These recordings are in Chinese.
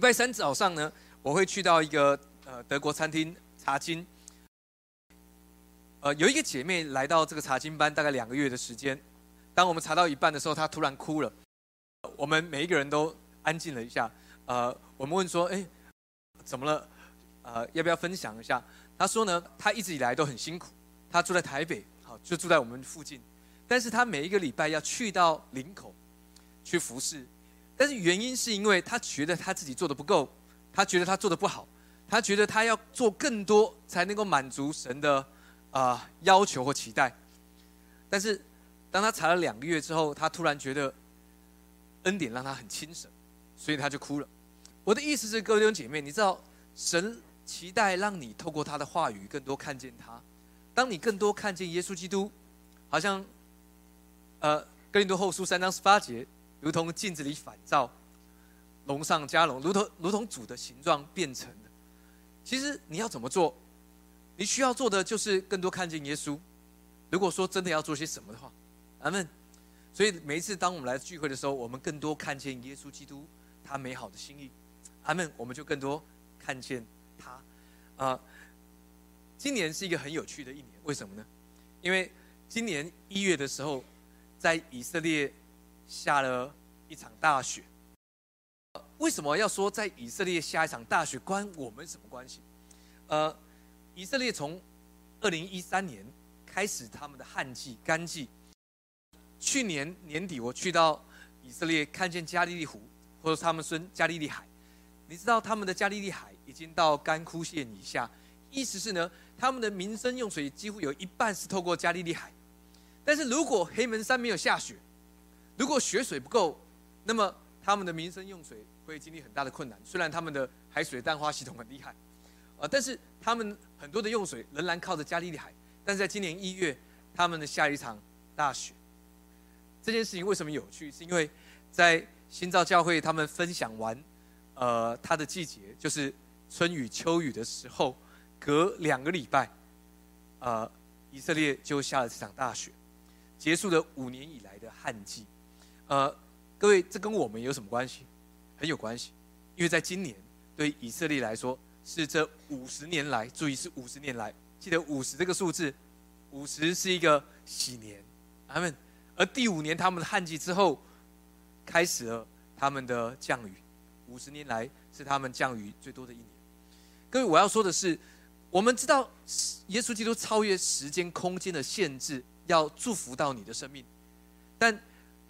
礼拜三早上呢，我会去到一个呃德国餐厅查经。呃，有一个姐妹来到这个查经班，大概两个月的时间。当我们查到一半的时候，她突然哭了。我们每一个人都安静了一下。呃，我们问说：“哎，怎么了？呃，要不要分享一下？”她说呢，她一直以来都很辛苦。她住在台北，好，就住在我们附近。但是她每一个礼拜要去到林口去服侍。但是原因是因为他觉得他自己做的不够，他觉得他做的不好，他觉得他要做更多才能够满足神的。啊，要求或期待，但是当他查了两个月之后，他突然觉得恩典让他很轻省，所以他就哭了。我的意思是，各位弟兄姐妹，你知道神期待让你透过他的话语更多看见他。当你更多看见耶稣基督，好像呃哥林多后书三章十八节，如同镜子里反照，龙上加龙，如同如同主的形状变成的。其实你要怎么做？你需要做的就是更多看见耶稣。如果说真的要做些什么的话，阿门。所以每一次当我们来聚会的时候，我们更多看见耶稣基督他美好的心意，阿门。我们就更多看见他。啊，今年是一个很有趣的一年，为什么呢？因为今年一月的时候，在以色列下了一场大雪。为什么要说在以色列下一场大雪关我们什么关系？呃。以色列从二零一三年开始他们的旱季干季。去年年底我去到以色列，看见加利利湖，或者他们说加利利海。你知道他们的加利利海已经到干枯线以下，意思是呢，他们的民生用水几乎有一半是透过加利利海。但是如果黑门山没有下雪，如果雪水不够，那么他们的民生用水会经历很大的困难。虽然他们的海水淡化系统很厉害。啊！但是他们很多的用水仍然靠着加利利海，但是在今年一月，他们的下一场大雪。这件事情为什么有趣？是因为在新造教会他们分享完，呃，它的季节就是春雨秋雨的时候，隔两个礼拜，呃，以色列就下了这场大雪，结束了五年以来的旱季。呃，各位，这跟我们有什么关系？很有关系，因为在今年对以色列来说。是这五十年来，注意是五十年来，记得五十这个数字，五十是一个喜年，他们，而第五年他们的旱季之后，开始了他们的降雨，五十年来是他们降雨最多的一年。各位，我要说的是，我们知道耶稣基督超越时间空间的限制，要祝福到你的生命，但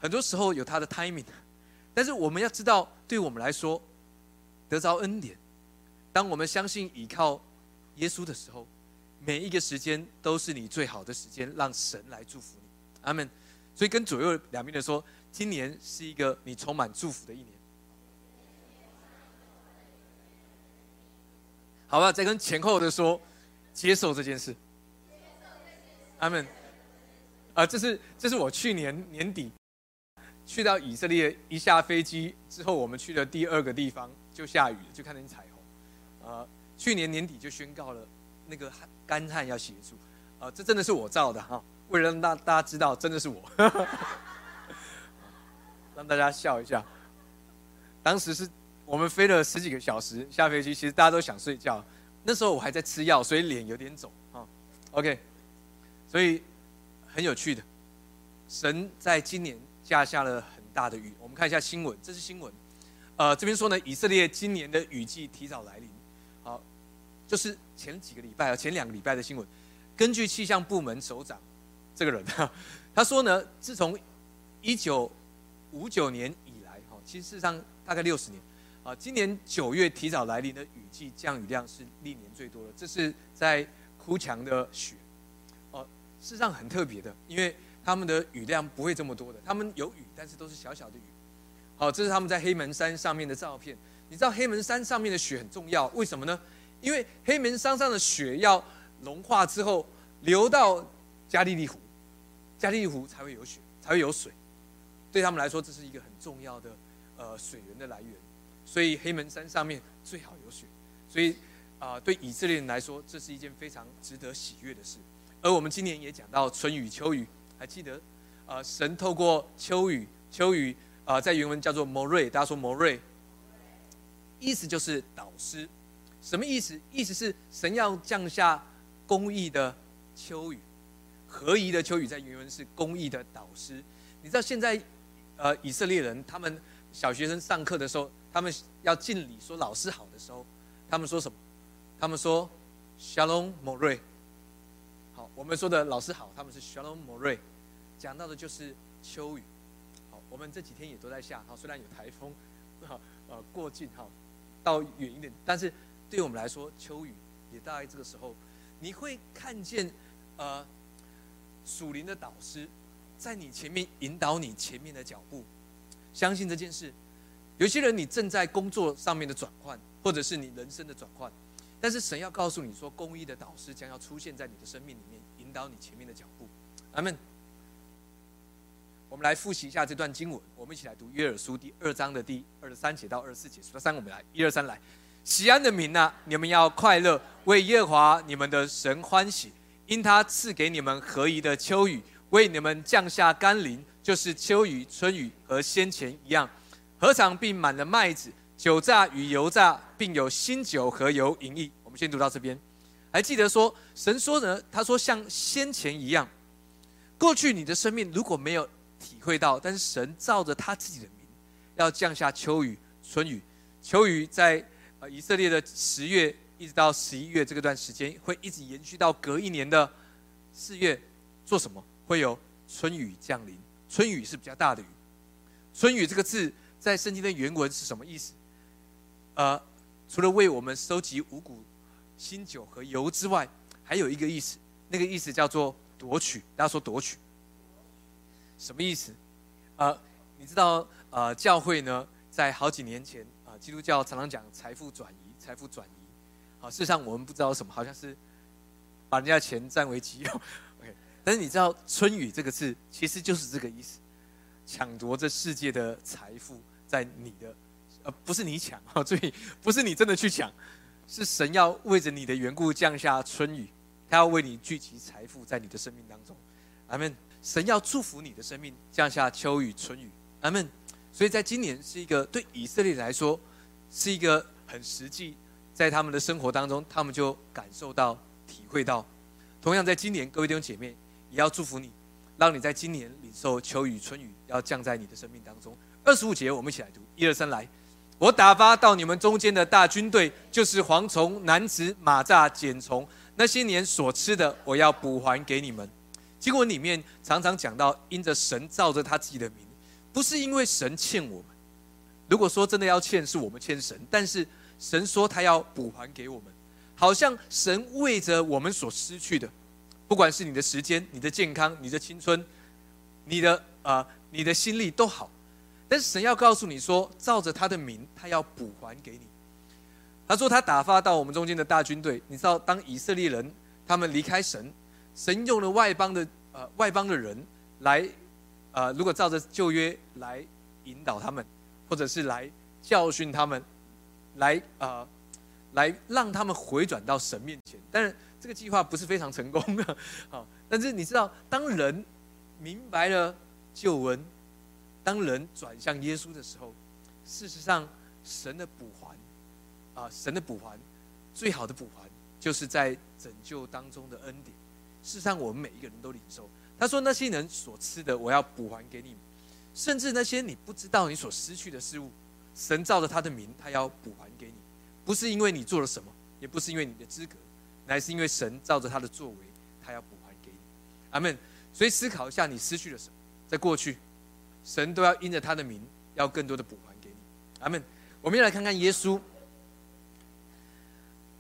很多时候有他的 timing，但是我们要知道，对我们来说，得着恩典。当我们相信依靠耶稣的时候，每一个时间都是你最好的时间，让神来祝福你。阿门。所以跟左右两边的说，今年是一个你充满祝福的一年。好吧，再跟前后的说，接受这件事。阿门。啊，这是这是我去年年底去到以色列，一下飞机之后，我们去的第二个地方就下雨了，就看见彩虹。呃，去年年底就宣告了那个干旱要协助，呃，这真的是我造的哈，为了让大大家知道真的是我，让大家笑一下。当时是我们飞了十几个小时下飞机，其实大家都想睡觉，那时候我还在吃药，所以脸有点肿啊。OK，所以很有趣的，神在今年下下了很大的雨。我们看一下新闻，这是新闻，呃，这边说呢，以色列今年的雨季提早来临。就是前几个礼拜啊，前两个礼拜的新闻，根据气象部门首长这个人，他说呢，自从一九五九年以来，哈，其实事实上大概六十年，啊，今年九月提早来临的雨季降雨量是历年最多的。这是在哭墙的雪，哦，事实上很特别的，因为他们的雨量不会这么多的，他们有雨，但是都是小小的雨。好，这是他们在黑门山上面的照片。你知道黑门山上面的雪很重要，为什么呢？因为黑门山上的雪要融化之后流到加利利湖，加利利湖才会有雪，才会有水。对他们来说，这是一个很重要的呃水源的来源。所以黑门山上面最好有雪。所以啊，对以色列人来说，这是一件非常值得喜悦的事。而我们今年也讲到春雨秋雨，还记得啊？神透过秋雨，秋雨啊，在原文叫做摩瑞，大家说摩瑞。意思就是导师。什么意思？意思是神要降下公义的秋雨，合宜的秋雨，在原文是公义的导师。你知道现在，呃，以色列人他们小学生上课的时候，他们要敬礼说老师好的时候，他们说什么？他们说 Shalom m o r。好，我们说的老师好，他们是 Shalom m o r 讲到的就是秋雨。好，我们这几天也都在下，好，虽然有台风，好，呃，过境哈，到远一点，但是。对我们来说，秋雨也大概这个时候，你会看见，呃，属灵的导师在你前面引导你前面的脚步。相信这件事，有些人你正在工作上面的转换，或者是你人生的转换，但是神要告诉你说，公益的导师将要出现在你的生命里面，引导你前面的脚步。阿门。我们来复习一下这段经文，我们一起来读约珥书第二章的第二十三节到二十四节。数到三，我们来，一二三，来。喜安的民呐，你们要快乐，为耶和华你们的神欢喜，因他赐给你们合宜的秋雨，为你们降下甘霖，就是秋雨、春雨和先前一样。禾场并满了麦子，酒榨与油榨，并有新酒和油盈溢。我们先读到这边，还记得说神说呢？他说像先前一样，过去你的生命如果没有体会到，但是神照着他自己的名，要降下秋雨、春雨、秋雨在。呃，以色列的十月一直到十一月这个段时间，会一直延续到隔一年的四月，做什么？会有春雨降临。春雨是比较大的雨。春雨这个字在圣经的原文是什么意思？呃，除了为我们收集五谷、新酒和油之外，还有一个意思，那个意思叫做夺取。大家说夺取，什么意思？呃，你知道，呃，教会呢，在好几年前。啊基督教常常讲财富转移，财富转移。好，事实上我们不知道什么，好像是把人家的钱占为己有。OK，但是你知道“春雨”这个字其实就是这个意思，抢夺这世界的财富在你的，呃，不是你抢啊，注意，不是你真的去抢，是神要为着你的缘故降下春雨，他要为你聚集财富在你的生命当中。阿门。神要祝福你的生命，降下秋雨、春雨。阿门。所以在今年是一个对以色列来说。是一个很实际，在他们的生活当中，他们就感受到、体会到。同样，在今年，各位弟兄姐妹也要祝福你，让你在今年领受秋雨、春雨要降在你的生命当中。二十五节，我们一起来读，一二三，来！我打发到你们中间的大军队，就是蝗虫、男子、马蚱、茧虫，那些年所吃的，我要补还给你们。经文里面常常讲到，因着神照着他自己的名，不是因为神欠我们。如果说真的要欠，是我们欠神，但是神说他要补还给我们，好像神为着我们所失去的，不管是你的时间、你的健康、你的青春、你的啊、你的心力都好，但是神要告诉你说，照着他的名，他要补还给你。他说他打发到我们中间的大军队，你知道，当以色列人他们离开神，神用了外邦的呃外邦的人来，呃，如果照着旧约来引导他们。或者是来教训他们，来啊，来让他们回转到神面前。但是这个计划不是非常成功的，好。但是你知道，当人明白了旧闻，当人转向耶稣的时候，事实上神的补还，啊，神的补还，最好的补还，就是在拯救当中的恩典。事实上，我们每一个人都领受。他说：“那些人所吃的，我要补还给你。”甚至那些你不知道你所失去的事物，神照着他的名，他要补还给你，不是因为你做了什么，也不是因为你的资格，乃是因为神照着他的作为，他要补还给你。阿门。所以思考一下，你失去了什么？在过去，神都要因着他的名，要更多的补还给你。阿门。我们要来看看耶稣。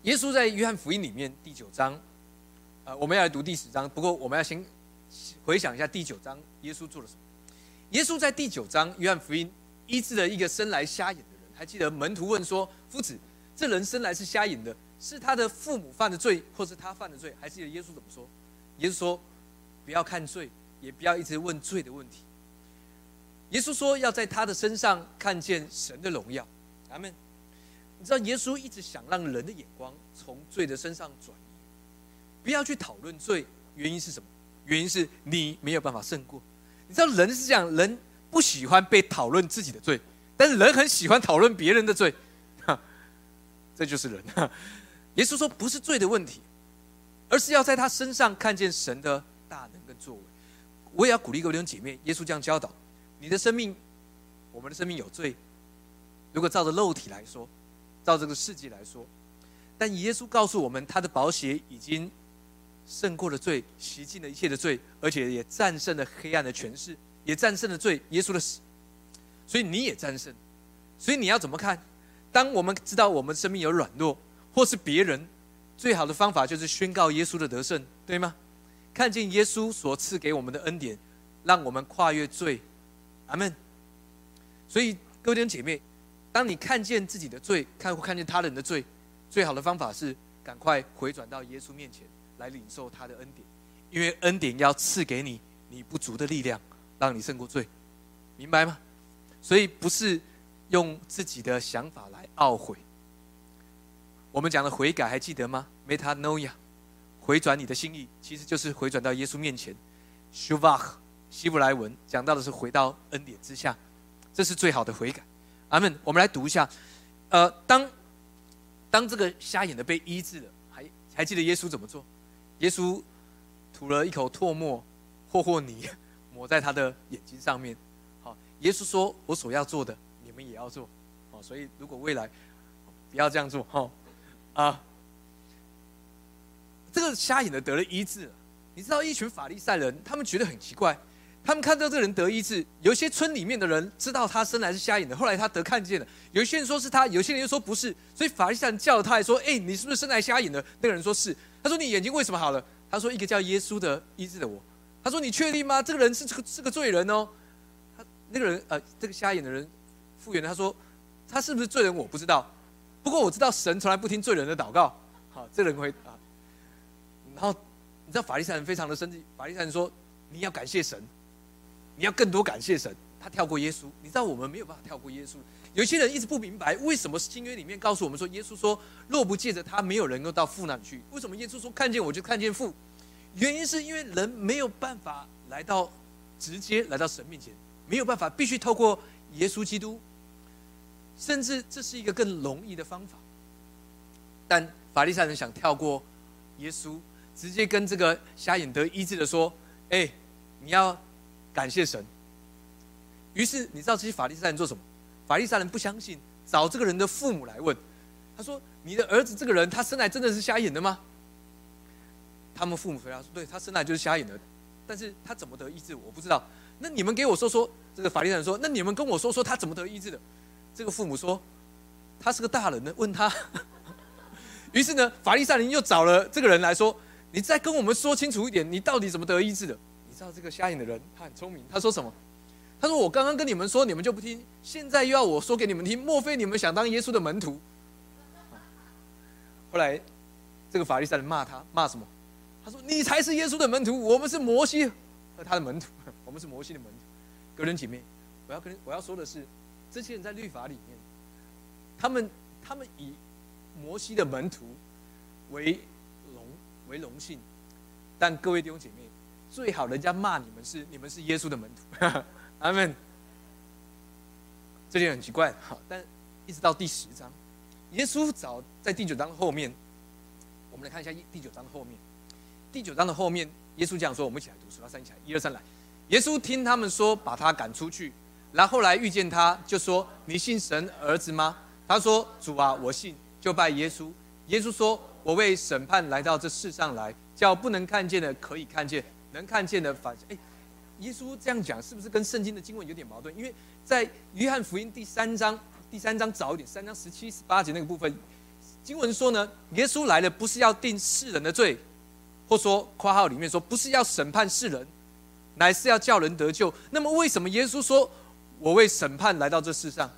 耶稣在约翰福音里面第九章，呃，我们要来读第十章。不过我们要先回想一下第九章，耶稣做了什么。耶稣在第九章约翰福音医治了一个生来瞎眼的人，还记得门徒问说：“夫子，这人生来是瞎眼的，是他的父母犯的罪，或是他犯的罪？”还记得耶稣怎么说？耶稣说：“不要看罪，也不要一直问罪的问题。”耶稣说：“要在他的身上看见神的荣耀。”阿门。你知道耶稣一直想让人的眼光从罪的身上转，不要去讨论罪，原因是什么？原因是你没有办法胜过。你知道人是这样，人不喜欢被讨论自己的罪，但是人很喜欢讨论别人的罪。这就是人。耶稣说不是罪的问题，而是要在他身上看见神的大能跟作为。我也要鼓励各位弟兄姐妹，耶稣这样教导：你的生命，我们的生命有罪。如果照着肉体来说，照这个世界来说，但耶稣告诉我们，他的宝血已经胜过了罪，洗净了一切的罪，而且也战胜了黑暗的权势，也战胜了罪。耶稣的死，所以你也战胜。所以你要怎么看？当我们知道我们生命有软弱，或是别人，最好的方法就是宣告耶稣的得胜，对吗？看见耶稣所赐给我们的恩典，让我们跨越罪。阿门。所以各位弟兄姐妹。当你看见自己的罪，看看见他人的罪，最好的方法是赶快回转到耶稣面前来领受他的恩典，因为恩典要赐给你你不足的力量，让你胜过罪，明白吗？所以不是用自己的想法来懊悔。我们讲的悔改还记得吗？Metanoia，回转你的心意，其实就是回转到耶稣面前。Shuvah，希伯来文讲到的是回到恩典之下，这是最好的悔改。阿门。我们来读一下，呃，当当这个瞎眼的被医治了，还还记得耶稣怎么做？耶稣吐了一口唾沫或或泥，抹在他的眼睛上面。好，耶稣说：“我所要做的，你们也要做。”好，所以如果未来不要这样做，哈啊，这个瞎眼的得了医治。你知道一群法利赛人，他们觉得很奇怪。他们看到这个人得医治，有些村里面的人知道他生来是瞎眼的，后来他得看见了。有些人说是他，有些人又说不是。所以法利赛人叫他来说：“哎，你是不是生来瞎眼的？”那个人说是。他说：“你眼睛为什么好了？”他说：“一个叫耶稣的医治的我。”他说：“你确定吗？这个人是这个是个罪人哦。”他那个人呃，这个瞎眼的人复原他说：“他是不是罪人？我不知道。不过我知道神从来不听罪人的祷告。”好，这个人会啊。然后你知道法利赛人非常的生气，法利赛人说：“你要感谢神。”你要更多感谢神，他跳过耶稣。你知道我们没有办法跳过耶稣。有些人一直不明白，为什么新约里面告诉我们说，耶稣说若不借着他，没有人能够到父那里去。为什么耶稣说看见我就看见父？原因是因为人没有办法来到直接来到神面前，没有办法，必须透过耶稣基督。甚至这是一个更容易的方法。但法利赛人想跳过耶稣，直接跟这个瞎眼得医治的说：“哎，你要。”感谢神。于是你知道这些法利赛人做什么？法利赛人不相信，找这个人的父母来问。他说：“你的儿子这个人，他生来真的是瞎眼的吗？”他们父母回答说：“对他生来就是瞎眼的，但是他怎么得医治，我不知道。那你们给我说说。”这个法利赛人说：“那你们跟我说说他怎么得医治的？”这个父母说：“他是个大人呢，问他。” 于是呢，法利赛人又找了这个人来说：“你再跟我们说清楚一点，你到底怎么得医治的？”你知道这个瞎眼的人，他很聪明。他说什么？他说：“我刚刚跟你们说，你们就不听，现在又要我说给你们听。莫非你们想当耶稣的门徒？”后来，这个法利赛人骂他，骂什么？他说：“你才是耶稣的门徒，我们是摩西和他的门徒，我们是摩西的门徒。”哥伦姐妹，我要跟我要说的是，这些人在律法里面，他们他们以摩西的门徒为荣为荣幸，但各位弟兄姐妹。最好人家骂你们是你们是耶稣的门徒，阿门。这点很奇怪，好，但一直到第十章，耶稣早在第九章后面，我们来看一下第九章的后面。第九章的后面，耶稣讲说：“我们一起来读，数到三起来，一二三来。”耶稣听他们说，把他赶出去，然后来遇见他，就说：“你信神儿子吗？”他说：“主啊，我信。”就拜耶稣。耶稣说：“我为审判来到这世上来，叫不能看见的可以看见。”能看见的反哎，耶稣这样讲是不是跟圣经的经文有点矛盾？因为在约翰福音第三章第三章早一点，三章十七十八节那个部分，经文说呢，耶稣来了不是要定世人的罪，或说括号里面说不是要审判世人，乃是要叫人得救。那么为什么耶稣说我为审判来到这世上？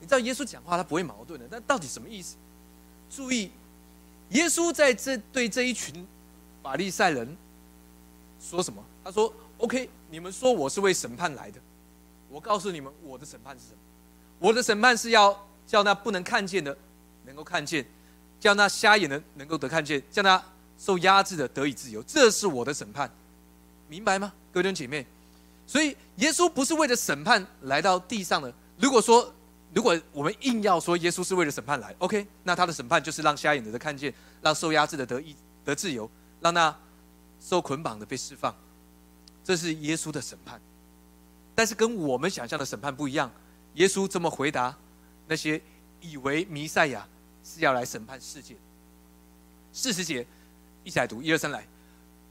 你知道耶稣讲话他不会矛盾的，但到底什么意思？注意，耶稣在这对这一群法利赛人。说什么？他说：“OK，你们说我是为审判来的，我告诉你们，我的审判是什么？我的审判是要叫那不能看见的能够看见，叫那瞎眼的能够得看见，叫那受压制的得以自由。这是我的审判，明白吗，弟兄姐妹？所以耶稣不是为了审判来到地上的。如果说如果我们硬要说耶稣是为了审判来，OK，那他的审判就是让瞎眼的得看见，让受压制的得意得自由，让那受捆绑的被释放，这是耶稣的审判。但是跟我们想象的审判不一样，耶稣这么回答那些以为弥赛亚是要来审判世界。四十节，一起来读，一二三来。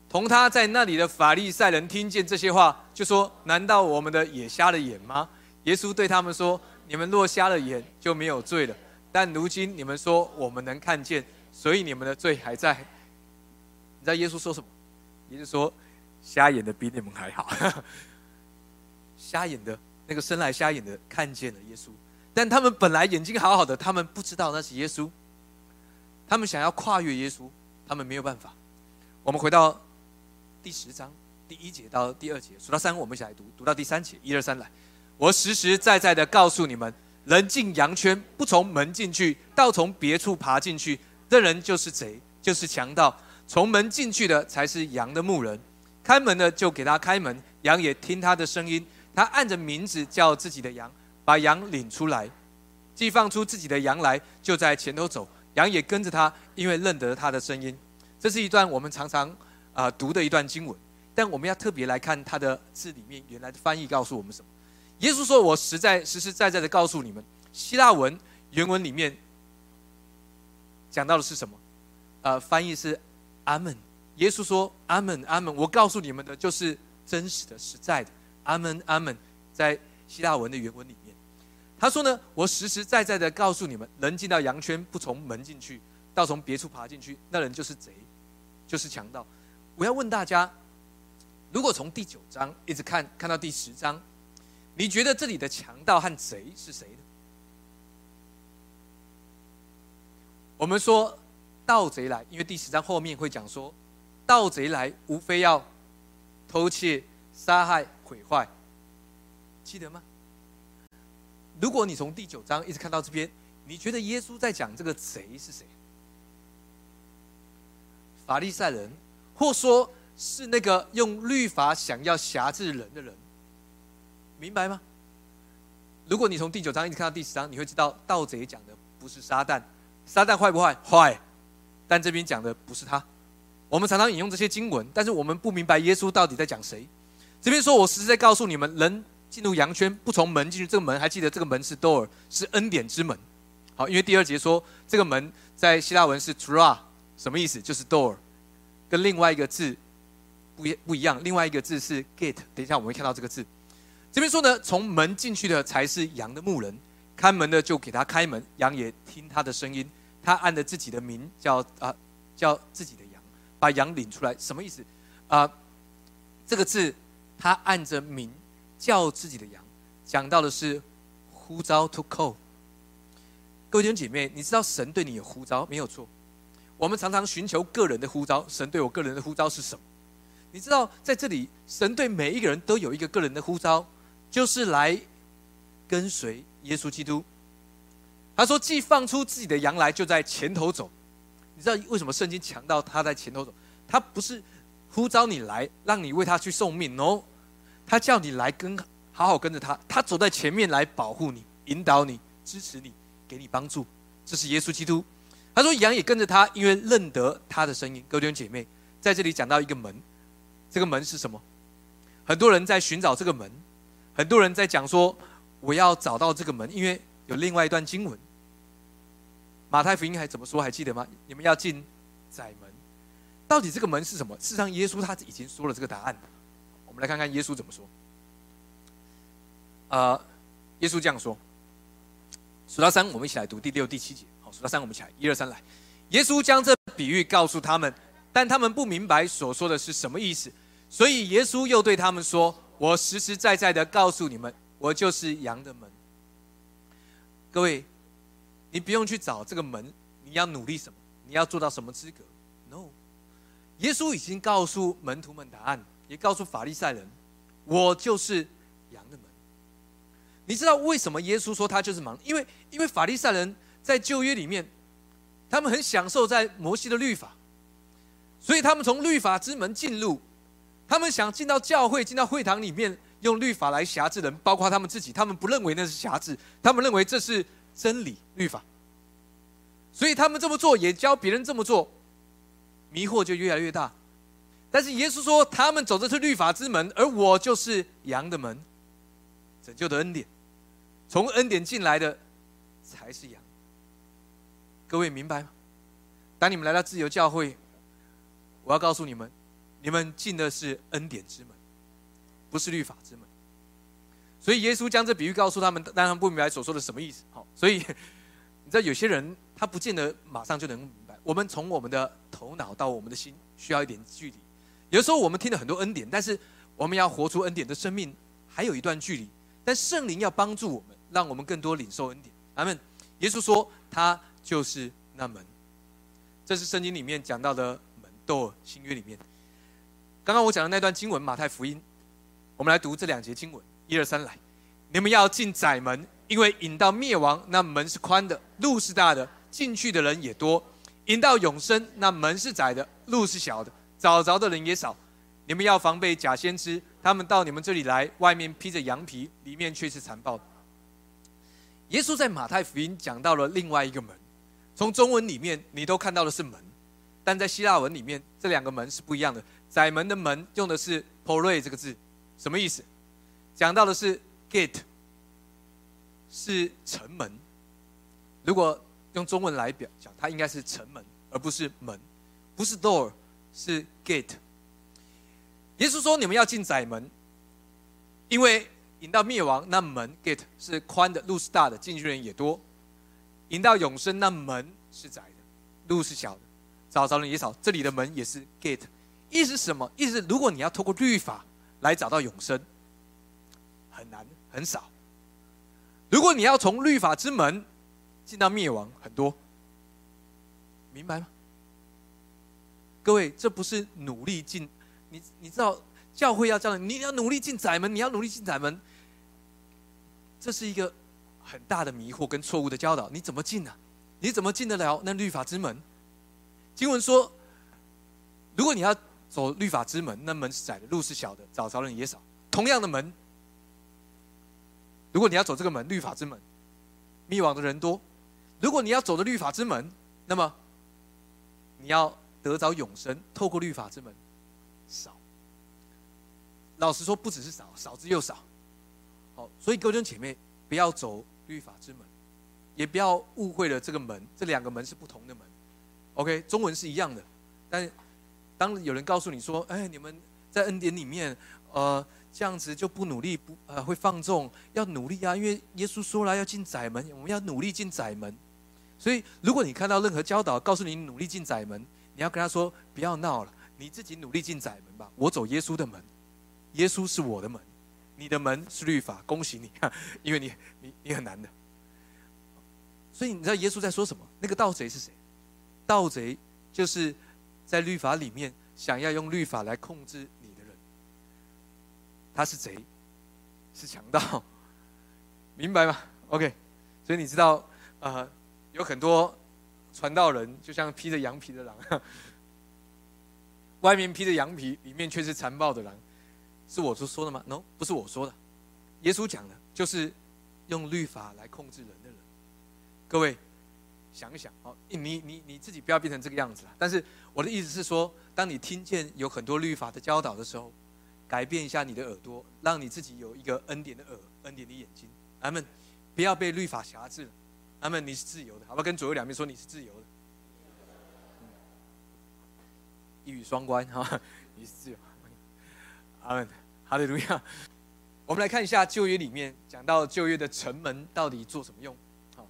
同他在那里的法利赛人听见这些话，就说：“难道我们的也瞎了眼吗？”耶稣对他们说：“你们若瞎了眼，就没有罪了。但如今你们说我们能看见，所以你们的罪还在。”你知道耶稣说什么？耶稣说：“瞎眼的比你们还好。”瞎眼的那个生来瞎眼的看见了耶稣，但他们本来眼睛好好的，他们不知道那是耶稣。他们想要跨越耶稣，他们没有办法。我们回到第十章第一节到第二节，数到三，我们一起来读，读到第三节，一二三来。我实实在在的告诉你们，人进羊圈不从门进去，倒从别处爬进去，这人就是贼，就是强盗。从门进去的才是羊的牧人，开门的就给他开门，羊也听他的声音。他按着名字叫自己的羊，把羊领出来，既放出自己的羊来，就在前头走，羊也跟着他，因为认得他的声音。这是一段我们常常啊读的一段经文，但我们要特别来看它的字里面原来的翻译告诉我们什么。耶稣说：“我实在实实在在的告诉你们，希腊文原文里面讲到的是什么？呃，翻译是阿门。耶稣说：阿门，阿门。我告诉你们的就是真实的、实在的。”阿门，阿门，在希腊文的原文里面，他说呢：“我实实在在的告诉你们，人进到羊圈不从门进去，到从别处爬进去，那人就是贼，就是强盗。”我要问大家，如果从第九章一直看看到第十章，你觉得这里的强盗和贼是谁呢？我们说盗贼来，因为第十章后面会讲说，盗贼来无非要偷窃、杀害。毁坏，记得吗？如果你从第九章一直看到这边，你觉得耶稣在讲这个贼是谁？法利赛人，或说是那个用律法想要辖制人的人，明白吗？如果你从第九章一直看到第十章，你会知道盗贼讲的不是撒旦，撒旦坏不坏？坏，但这边讲的不是他。我们常常引用这些经文，但是我们不明白耶稣到底在讲谁。这边说，我实在告诉你们，人进入羊圈不从门进去，这个门还记得这个门是 door，是恩典之门。好，因为第二节说这个门在希腊文是 tra，什么意思？就是 door，跟另外一个字不一不一样，另外一个字是 gate。等一下我们会看到这个字。这边说呢，从门进去的才是羊的牧人，看门的就给他开门，羊也听他的声音，他按着自己的名叫啊叫自己的，把羊领出来，什么意思？啊，这个字。他按着名叫自己的羊，讲到的是呼召 to call。各位弟兄姐妹，你知道神对你有呼召没有错？我们常常寻求个人的呼召，神对我个人的呼召是什么？你知道在这里，神对每一个人都有一个个人的呼召，就是来跟随耶稣基督。他说：“既放出自己的羊来，就在前头走。”你知道为什么圣经强调他在前头走？他不是呼召你来，让你为他去送命哦。他叫你来跟好好跟着他，他走在前面来保护你、引导你、支持你、给你帮助。这是耶稣基督。他说：“羊也跟着他，因为认得他的声音。”各位弟兄姐妹，在这里讲到一个门，这个门是什么？很多人在寻找这个门，很多人在讲说：“我要找到这个门，因为有另外一段经文，马太福音还怎么说？还记得吗？你们要进窄门。到底这个门是什么？事实上，耶稣他已经说了这个答案。”我们来看看耶稣怎么说。呃，耶稣这样说：数到三，我们一起来读第六、第七节。好，数到三，我们一起来，一二三，来。耶稣将这比喻告诉他们，但他们不明白所说的是什么意思。所以耶稣又对他们说：“我实实在在的告诉你们，我就是羊的门。各位，你不用去找这个门，你要努力什么？你要做到什么资格？No，耶稣已经告诉门徒们答案。”也告诉法利赛人，我就是羊的门。你知道为什么耶稣说他就是盲？因为因为法利赛人在旧约里面，他们很享受在摩西的律法，所以他们从律法之门进入，他们想进到教会、进到会堂里面，用律法来辖制人，包括他们自己，他们不认为那是辖制，他们认为这是真理律法，所以他们这么做也教别人这么做，迷惑就越来越大。但是耶稣说，他们走的是律法之门，而我就是羊的门，拯救的恩典，从恩典进来的才是羊。各位明白吗？当你们来到自由教会，我要告诉你们，你们进的是恩典之门。不是律法之门，所以耶稣将这比喻告诉他们，当然不明白所说的什么意思。所以 你知道有些人他不见得马上就能明白。我们从我们的头脑到我们的心需要一点距离。有时候我们听了很多恩典，但是我们要活出恩典的生命还有一段距离。但圣灵要帮助我们，让我们更多领受恩典。阿门。耶稣说他就是那门，这是圣经里面讲到的门，都新约里面。刚刚我讲的那段经文，马太福音。我们来读这两节经文，一二三来。你们要进窄门，因为引到灭亡，那门是宽的，路是大的，进去的人也多；引到永生，那门是窄的，路是小的，找着的人也少。你们要防备假先知，他们到你们这里来，外面披着羊皮，里面却是残暴的。耶稣在马太福音讲到了另外一个门，从中文里面你都看到的是门，但在希腊文里面这两个门是不一样的。窄门的门用的是 “poroi” 这个字。什么意思？讲到的是 gate，是城门。如果用中文来表讲，它应该是城门，而不是门，不是 door，是 gate。耶稣说：“你们要进窄门，因为引到灭亡那门 gate 是宽的，路是大的，进去人也多；引到永生那门是窄的，路是小的，找着人也少。这里的门也是 gate，意思是什么？意思如果你要透过律法。”来找到永生很难很少。如果你要从律法之门进到灭亡，很多，明白吗？各位，这不是努力进，你你知道教会要这样，你要努力进窄门，你要努力进窄门，这是一个很大的迷惑跟错误的教导。你怎么进呢？你怎么进得了那律法之门？经文说，如果你要。走律法之门，那门是窄的，路是小的，找着人也少。同样的门，如果你要走这个门，律法之门，灭亡的人多；如果你要走的律法之门，那么你要得着永生，透过律法之门，少。老实说，不只是少，少之又少。好，所以各位姐妹，不要走律法之门，也不要误会了这个门，这两个门是不同的门。OK，中文是一样的，但。当有人告诉你说：“哎，你们在恩典里面，呃，这样子就不努力，不呃会放纵，要努力啊！因为耶稣说了要进窄门，我们要努力进窄门。所以，如果你看到任何教导告诉你努力进窄门，你要跟他说：不要闹了，你自己努力进窄门吧。我走耶稣的门，耶稣是我的门，你的门是律法。恭喜你，因为你你你很难的。所以你知道耶稣在说什么？那个盗贼是谁？盗贼就是。”在律法里面，想要用律法来控制，他是贼，是强盗，明白吗？OK，所以你知道，呃，有很多传道人，就像披着羊皮的狼，外面披着羊皮，里面却是残暴的狼，是我说说的吗？No，不是我说的，耶稣讲的，就是用律法来控制人的人，各位。想一想，好，你你你自己不要变成这个样子了。但是我的意思是说，当你听见有很多律法的教导的时候，改变一下你的耳朵，让你自己有一个恩典的耳、恩典的眼睛。阿门，不要被律法辖制。阿门，你是自由的，好不好？跟左右两边说你是自由的，一语双关哈，你是自由。阿门，哈利路亚。我们来看一下旧约里面讲到旧约的城门到底做什么用？好，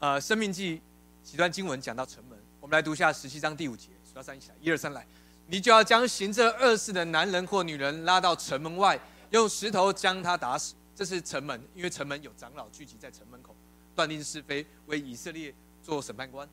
呃，生命记。几段经文讲到城门，我们来读一下十七章第五节，数到三一起来，一二三来，你就要将行这恶事的男人或女人拉到城门外，用石头将他打死。这是城门，因为城门有长老聚集在城门口，断定是非，为以色列做审判官。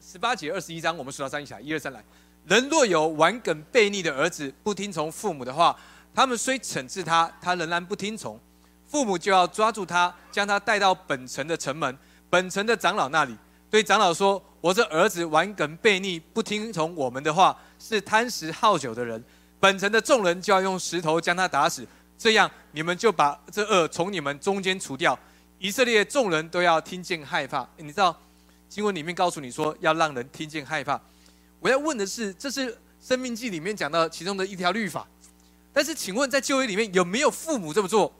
十八节二十一章，我们数到三一起来，一二三来，人若有顽梗悖逆的儿子，不听从父母的话，他们虽惩治他，他仍然不听从，父母就要抓住他，将他带到本城的城门，本城的长老那里。对长老说：“我这儿子顽梗悖逆，不听从我们的话，是贪食好酒的人。本城的众人就要用石头将他打死，这样你们就把这恶从你们中间除掉。以色列众人都要听见害怕。你知道经文里面告诉你说要让人听见害怕。我要问的是，这是生命记里面讲到其中的一条律法。但是，请问在旧约里面有没有父母这么做？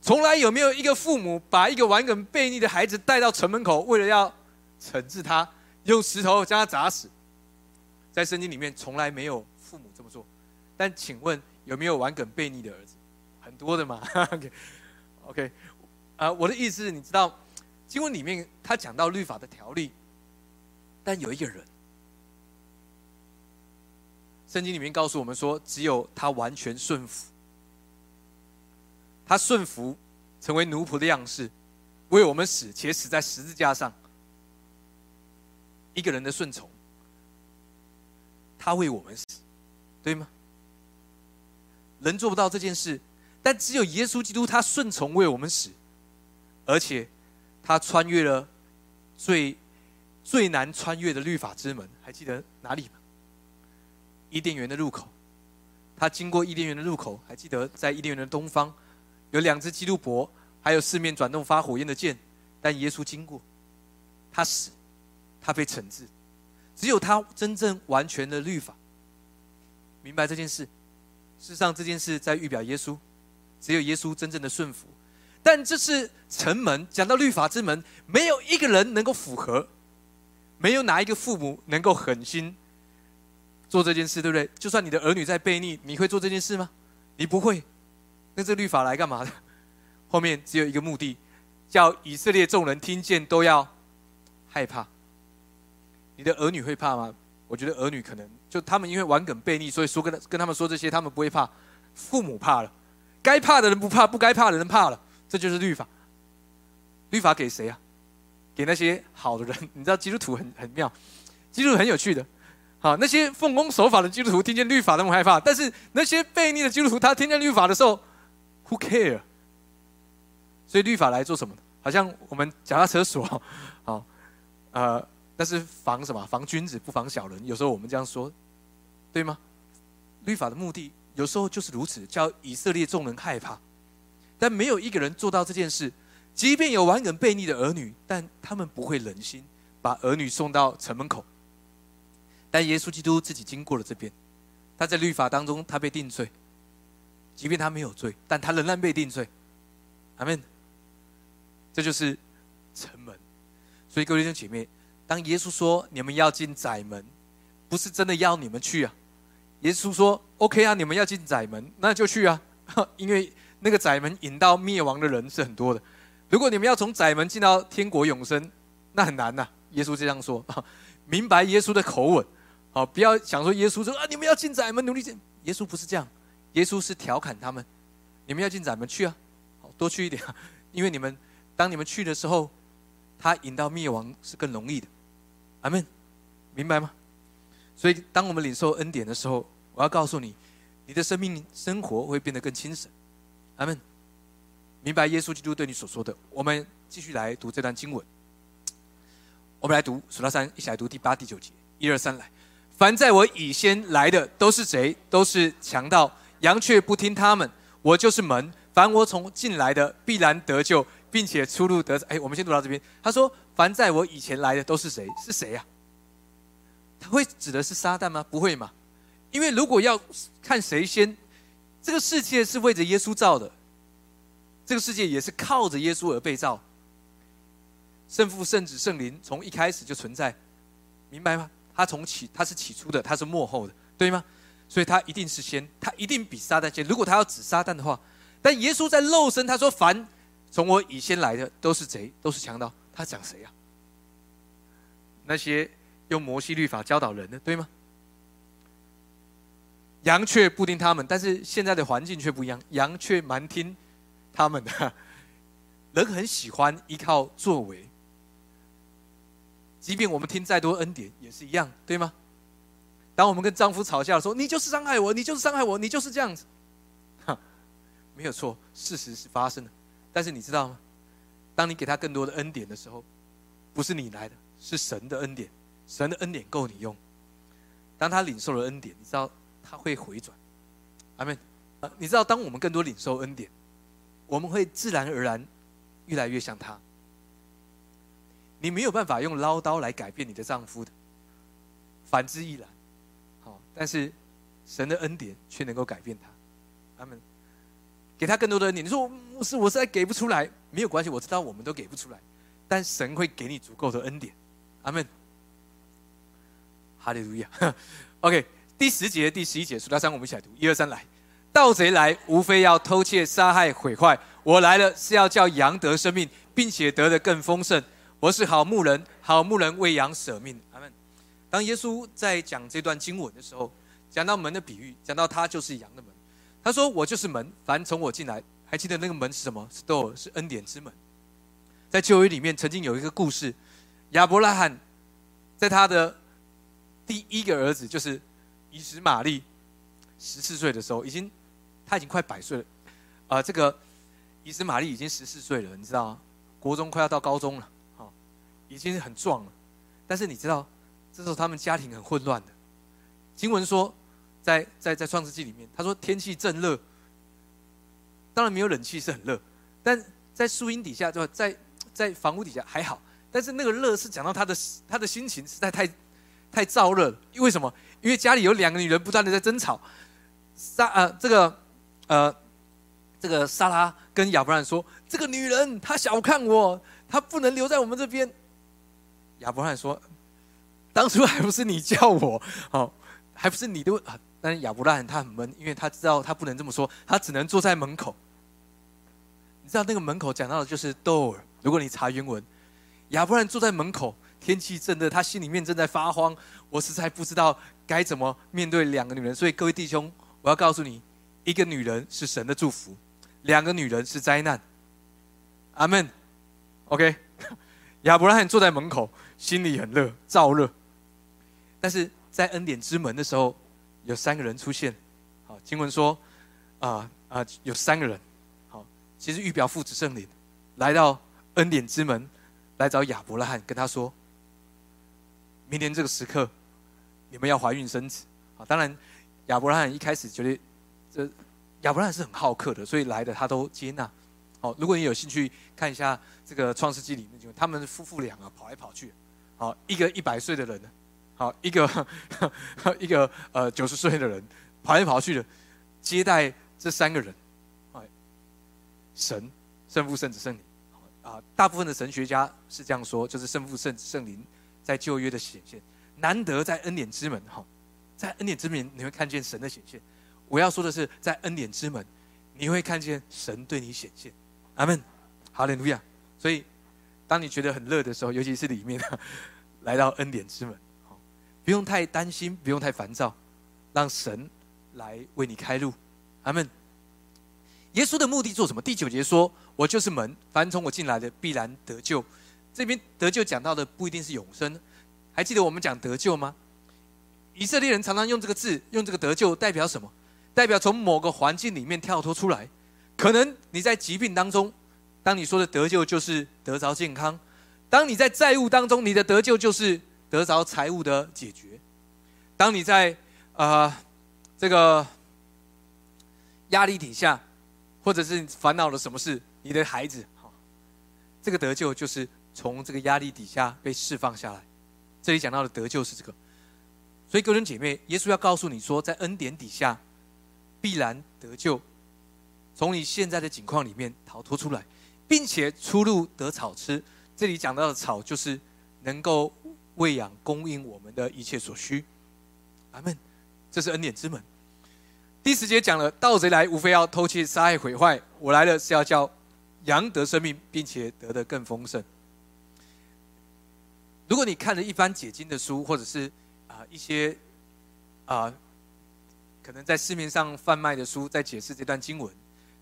从来有没有一个父母把一个顽梗悖逆的孩子带到城门口，为了要惩治他，用石头将他砸死？在圣经里面从来没有父母这么做。但请问有没有顽梗悖逆的儿子？很多的嘛。OK，啊，我的意思是，你知道经文里面他讲到律法的条例，但有一个人。圣经里面告诉我们说，只有他完全顺服，他顺服，成为奴仆的样式，为我们死，且死在十字架上。一个人的顺从，他为我们死，对吗？人做不到这件事，但只有耶稣基督，他顺从为我们死，而且他穿越了最最难穿越的律法之门，还记得哪里吗？伊甸园的入口，他经过伊甸园的入口，还记得在伊甸园的东方有两只基督伯，还有四面转动发火焰的剑。但耶稣经过，他死，他被惩治，只有他真正完全的律法。明白这件事？事实上，这件事在预表耶稣，只有耶稣真正的顺服。但这是城门，讲到律法之门，没有一个人能够符合，没有哪一个父母能够狠心。做这件事对不对？就算你的儿女在悖逆，你会做这件事吗？你不会。那这律法来干嘛的？后面只有一个目的，叫以色列众人听见都要害怕。你的儿女会怕吗？我觉得儿女可能就他们因为玩梗悖逆，所以说跟跟他们说这些，他们不会怕。父母怕了，该怕的人不怕，不该怕的人怕了。这就是律法。律法给谁啊？给那些好的人。你知道基督徒很很妙，基督徒很有趣的。好，那些奉公守法的基督徒听见律法那么害怕，但是那些悖逆的基督徒，他听见律法的时候，Who care？所以律法来做什么？好像我们脚踏车锁，好，呃，那是防什么？防君子不防小人。有时候我们这样说，对吗？律法的目的有时候就是如此，叫以色列众人害怕，但没有一个人做到这件事。即便有顽梗悖逆的儿女，但他们不会忍心把儿女送到城门口。但耶稣基督自己经过了这边，他在律法当中，他被定罪，即便他没有罪，但他仍然被定罪。阿门。这就是城门。所以各位弟兄姐妹，当耶稣说你们要进窄门，不是真的要你们去啊。耶稣说：“OK 啊，你们要进窄门，那就去啊。”因为那个窄门引到灭亡的人是很多的。如果你们要从窄门进到天国永生，那很难呐。耶稣这样说，明白耶稣的口吻。好，不要想说耶稣说啊，你们要进窄门，努力进。耶稣不是这样，耶稣是调侃他们，你们要进窄门去啊，多去一点，因为你们当你们去的时候，他引到灭亡是更容易的。阿门，明白吗？所以当我们领受恩典的时候，我要告诉你，你的生命生活会变得更轻省。阿门，明白耶稣基督对你所说的。我们继续来读这段经文，我们来读数到三，一起来读第八、第九节，一二三，来。凡在我以先来的都是贼，都是强盗，羊却不听他们。我就是门，凡我从进来的必然得救，并且出入得。哎，我们先读到这边。他说：“凡在我以前来的都是谁？是谁呀？他会指的是撒旦吗？不会嘛？因为如果要看谁先，这个世界是为着耶稣造的，这个世界也是靠着耶稣而被造。圣父、圣子、圣灵从一开始就存在，明白吗？”他从起，他是起初的，他是幕后的，对吗？所以他一定是先，他一定比撒旦先。如果他要指撒旦的话，但耶稣在肉身，他说：“凡从我以先来的，都是贼，都是强盗。”他讲谁啊？那些用摩西律法教导人的，对吗？羊却不听他们，但是现在的环境却不一样，羊却蛮听他们的。人很喜欢依靠作为。即便我们听再多恩典，也是一样，对吗？当我们跟丈夫吵架的时候，你就是伤害我，你就是伤害我，你就是这样子，哈，没有错，事实是发生的。但是你知道吗？当你给他更多的恩典的时候，不是你来的，是神的恩典，神的恩典够你用。当他领受了恩典，你知道他会回转，阿门。你知道，当我们更多领受恩典，我们会自然而然越来越像他。你没有办法用唠叨来改变你的丈夫的，反之亦然。好，但是神的恩典却能够改变他。阿门给他更多的恩典。你说牧师，我实在给不出来，没有关系，我知道我们都给不出来，但神会给你足够的恩典。阿门。哈利路亚。OK，第十节、第十一节，数到三，我们一起来读。一二三，来。盗贼来，无非要偷窃、杀害、毁坏。我来了，是要叫羊得生命，并且得的更丰盛。我是好牧人，好牧人为羊舍命。阿门。当耶稣在讲这段经文的时候，讲到门的比喻，讲到他就是羊的门。他说：“我就是门，凡从我进来，还记得那个门是什么？是都是恩典之门。”在旧约里面，曾经有一个故事，亚伯拉罕在他的第一个儿子，就是以实玛利十四岁的时候，已经他已经快百岁了。啊，这个以实玛利已经十四岁了，你知道？国中快要到高中了。已经很壮了，但是你知道，这时候他们家庭很混乱的。经文说，在在在创世纪里面，他说天气正热，当然没有冷气是很热，但在树荫底下，就？在在房屋底下还好，但是那个热是讲到他的他的心情实在太太燥热了。为什么？因为家里有两个女人不断的在争吵。莎呃这个呃这个莎拉跟亚伯兰说，这个女人她小看我，她不能留在我们这边。亚伯兰说：“当初还不是你叫我，哦，还不是你的。但是亚伯兰他很闷，因为他知道他不能这么说，他只能坐在门口。你知道那个门口讲到的就是 door。如果你查原文，亚伯兰坐在门口，天气正热，他心里面正在发慌。我实在不知道该怎么面对两个女人。所以各位弟兄，我要告诉你，一个女人是神的祝福，两个女人是灾难。阿门。OK，亚伯拉罕坐在门口。”心里很热，燥热。但是在恩典之门的时候，有三个人出现。好，经文说，啊啊，有三个人。其实预表父子圣灵来到恩典之门，来找亚伯拉罕，跟他说：明天这个时刻，你们要怀孕生子。啊，当然亚伯拉罕一开始觉得，这亚伯拉罕是很好客的，所以来的他都接纳。好，如果你有兴趣看一下这个创世纪里面，就他们夫妇俩啊，跑来跑去。好，一个一百岁的人，好，一个 一个呃九十岁的人，跑来跑去的接待这三个人，神圣父圣子圣灵，啊，大部分的神学家是这样说，就是圣父圣子圣灵在旧约的显现，难得在恩典之门，哈，在恩典之门你会看见神的显现。我要说的是，在恩典之门你会看见神对你显现，阿门，好利路亚。所以。当你觉得很热的时候，尤其是里面，来到恩典之门，不用太担心，不用太烦躁，让神来为你开路，阿门。耶稣的目的做什么？第九节说：“我就是门，凡从我进来的，必然得救。”这边得救讲到的不一定是永生，还记得我们讲得救吗？以色列人常常用这个字，用这个得救代表什么？代表从某个环境里面跳脱出来，可能你在疾病当中。当你说的得救就是得着健康，当你在债务当中，你的得救就是得着财务的解决。当你在啊这个压力底下，或者是烦恼了什么事，你的孩子，好，这个得救就是从这个压力底下被释放下来。这里讲到的得救是这个，所以哥伦姐妹，耶稣要告诉你说，在恩典底下必然得救，从你现在的境况里面逃脱出来。并且出入得草吃，这里讲到的草就是能够喂养、供应我们的一切所需。阿门。这是恩典之门。第十节讲了，盗贼来无非要偷窃、杀害、毁坏，我来了是要叫羊得生命，并且得的更丰盛。如果你看了一般解经的书，或者是啊一些啊可能在市面上贩卖的书，在解释这段经文，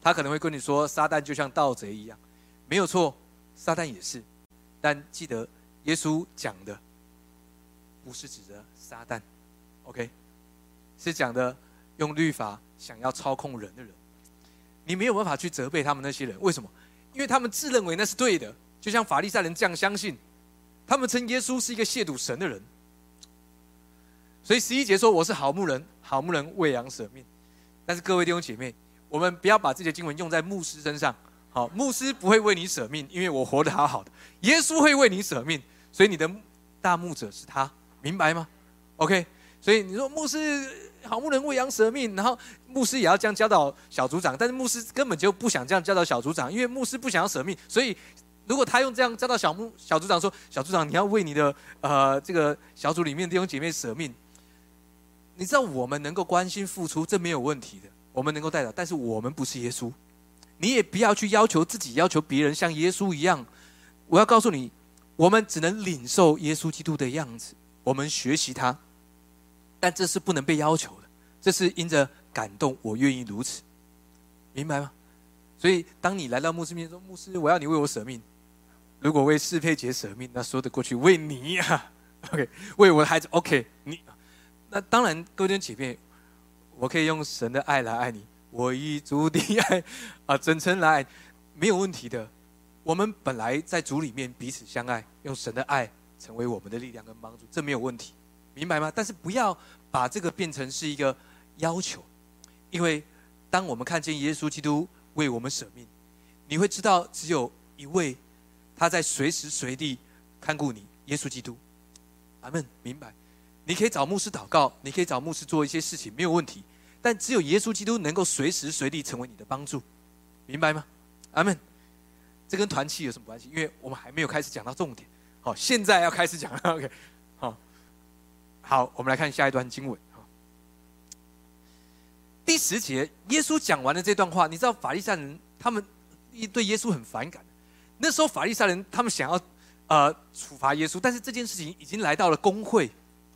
他可能会跟你说，撒旦就像盗贼一样。没有错，撒旦也是，但记得耶稣讲的不是指的撒旦，OK，是讲的用律法想要操控人的人。你没有办法去责备他们那些人，为什么？因为他们自认为那是对的，就像法利赛人这样相信，他们称耶稣是一个亵渎神的人。所以十一节说我是好牧人，好牧人喂羊舍命。但是各位弟兄姐妹，我们不要把这些经文用在牧师身上。好，牧师不会为你舍命，因为我活得好好的。耶稣会为你舍命，所以你的大牧者是他，明白吗？OK，所以你说牧师好牧人为羊舍命，然后牧师也要这样教导小组长，但是牧师根本就不想这样教导小组长，因为牧师不想要舍命，所以如果他用这样教导小牧小组长说，小组长你要为你的呃这个小组里面弟兄姐妹舍命，你知道我们能够关心付出，这没有问题的，我们能够代表，但是我们不是耶稣。你也不要去要求自己，要求别人像耶稣一样。我要告诉你，我们只能领受耶稣基督的样子，我们学习他，但这是不能被要求的，这是因着感动，我愿意如此，明白吗？所以，当你来到牧师面前说：“牧师，我要你为我舍命。”如果为适佩姐舍命，那说得过去；为你呀，OK，为我的孩子，OK，你那当然，各位姐妹，我可以用神的爱来爱你。我以主的爱 啊，真诚来爱，没有问题的。我们本来在主里面彼此相爱，用神的爱成为我们的力量跟帮助，这没有问题，明白吗？但是不要把这个变成是一个要求，因为当我们看见耶稣基督为我们舍命，你会知道只有一位，他在随时随地看顾你，耶稣基督。阿门，明白？你可以找牧师祷告，你可以找牧师做一些事情，没有问题。但只有耶稣基督能够随时随地成为你的帮助，明白吗？阿门。这跟团契有什么关系？因为我们还没有开始讲到重点。好，现在要开始讲了。OK，好，我们来看下一段经文。第十节，耶稣讲完了这段话，你知道法利赛人他们一对耶稣很反感。那时候法利赛人他们想要呃处罚耶稣，但是这件事情已经来到了公会。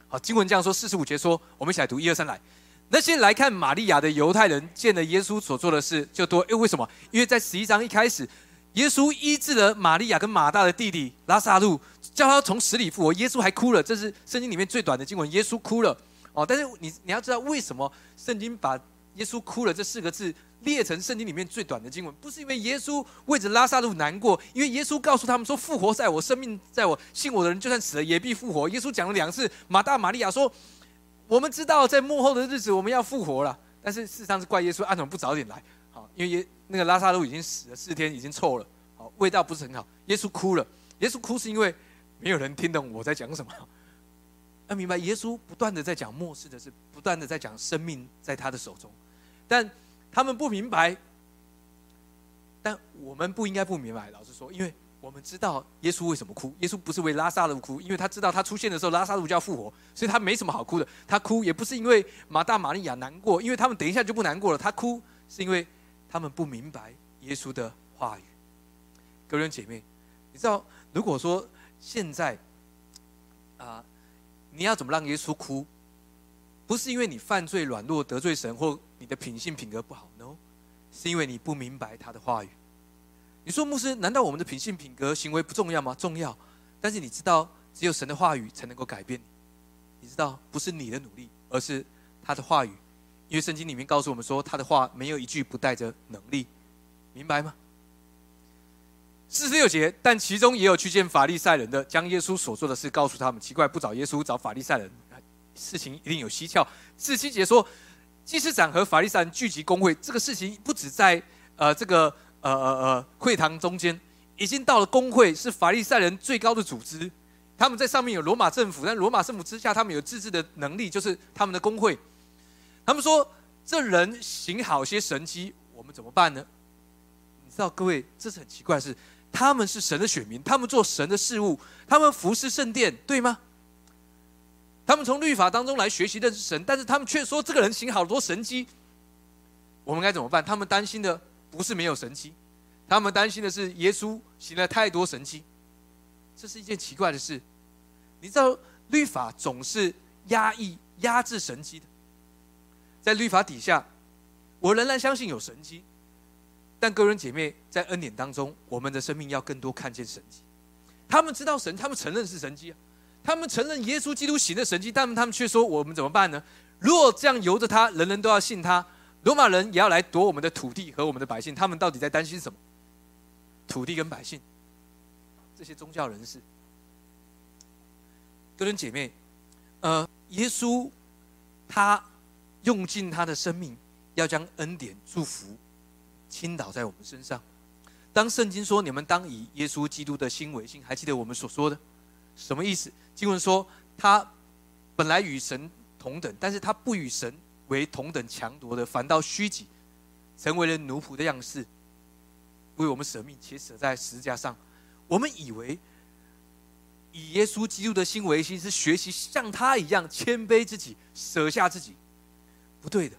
好，经文这样说，四十五节说，我们一起来读，一二三，来。那些来看玛利亚的犹太人见了耶稣所做的事就多，因为什么？因为在十一章一开始，耶稣医治了玛利亚跟马大的弟弟拉萨路，叫他从死里复活。耶稣还哭了，这是圣经里面最短的经文。耶稣哭了哦，但是你你要知道，为什么圣经把耶稣哭了这四个字列成圣经里面最短的经文？不是因为耶稣为着拉萨路难过，因为耶稣告诉他们说：“复活在我，生命在我，信我的人就算死了也必复活。”耶稣讲了两次，马大、玛利亚说。我们知道在幕后的日子我们要复活了，但是事实上是怪耶稣，按怎么不早点来？好，因为耶那个拉萨路已经死了四天，已经臭了，好，味道不是很好。耶稣哭了，耶稣哭是因为没有人听懂我在讲什么。要明白，耶稣不断的在讲末世的事，不断的在讲生命在他的手中，但他们不明白。但我们不应该不明白，老实说，因为。我们知道耶稣为什么哭？耶稣不是为拉萨路哭，因为他知道他出现的时候拉萨路就要复活，所以他没什么好哭的。他哭也不是因为马大、玛利亚难过，因为他们等一下就不难过了。他哭是因为他们不明白耶稣的话语。各位姐妹，你知道，如果说现在啊，你要怎么让耶稣哭？不是因为你犯罪软弱得罪神，或你的品性品格不好，no，是因为你不明白他的话语。你说牧师，难道我们的品性、品格、行为不重要吗？重要。但是你知道，只有神的话语才能够改变你。你知道，不是你的努力，而是他的话语。因为圣经里面告诉我们说，他的话没有一句不带着能力，明白吗？四十六节，但其中也有去见法利赛人的，将耶稣所做的事告诉他们。奇怪，不找耶稣，找法利赛人，事情一定有蹊跷。四十七节说，祭司长和法利赛人聚集公会，这个事情不止在呃这个。呃呃呃，会堂中间已经到了工会，是法利赛人最高的组织。他们在上面有罗马政府，但罗马政府之下，他们有自治的能力，就是他们的工会。他们说：“这人行好些神迹，我们怎么办呢？”你知道，各位，这是很奇怪的是，他们是神的选民，他们做神的事物，他们服侍圣殿，对吗？他们从律法当中来学习认识神，但是他们却说这个人行好多神迹，我们该怎么办？他们担心的。不是没有神迹，他们担心的是耶稣行了太多神迹，这是一件奇怪的事。你知道律法总是压抑、压制神迹的，在律法底下，我仍然相信有神迹，但各人姐妹在恩典当中，我们的生命要更多看见神迹。他们知道神，他们承认是神迹啊，他们承认耶稣基督行的神迹，但他们却说我们怎么办呢？如果这样由着他，人人都要信他。罗马人也要来夺我们的土地和我们的百姓，他们到底在担心什么？土地跟百姓，这些宗教人士，哥伦姐妹，呃，耶稣他用尽他的生命，要将恩典祝福倾倒在我们身上。当圣经说你们当以耶稣基督的心为心，还记得我们所说的什么意思？经文说他本来与神同等，但是他不与神为同等强夺的，反倒虚己，成为了奴仆的样式，为我们舍命，且舍在十字架上。我们以为以耶稣基督的心为心，是学习像他一样谦卑自己，舍下自己，不对的。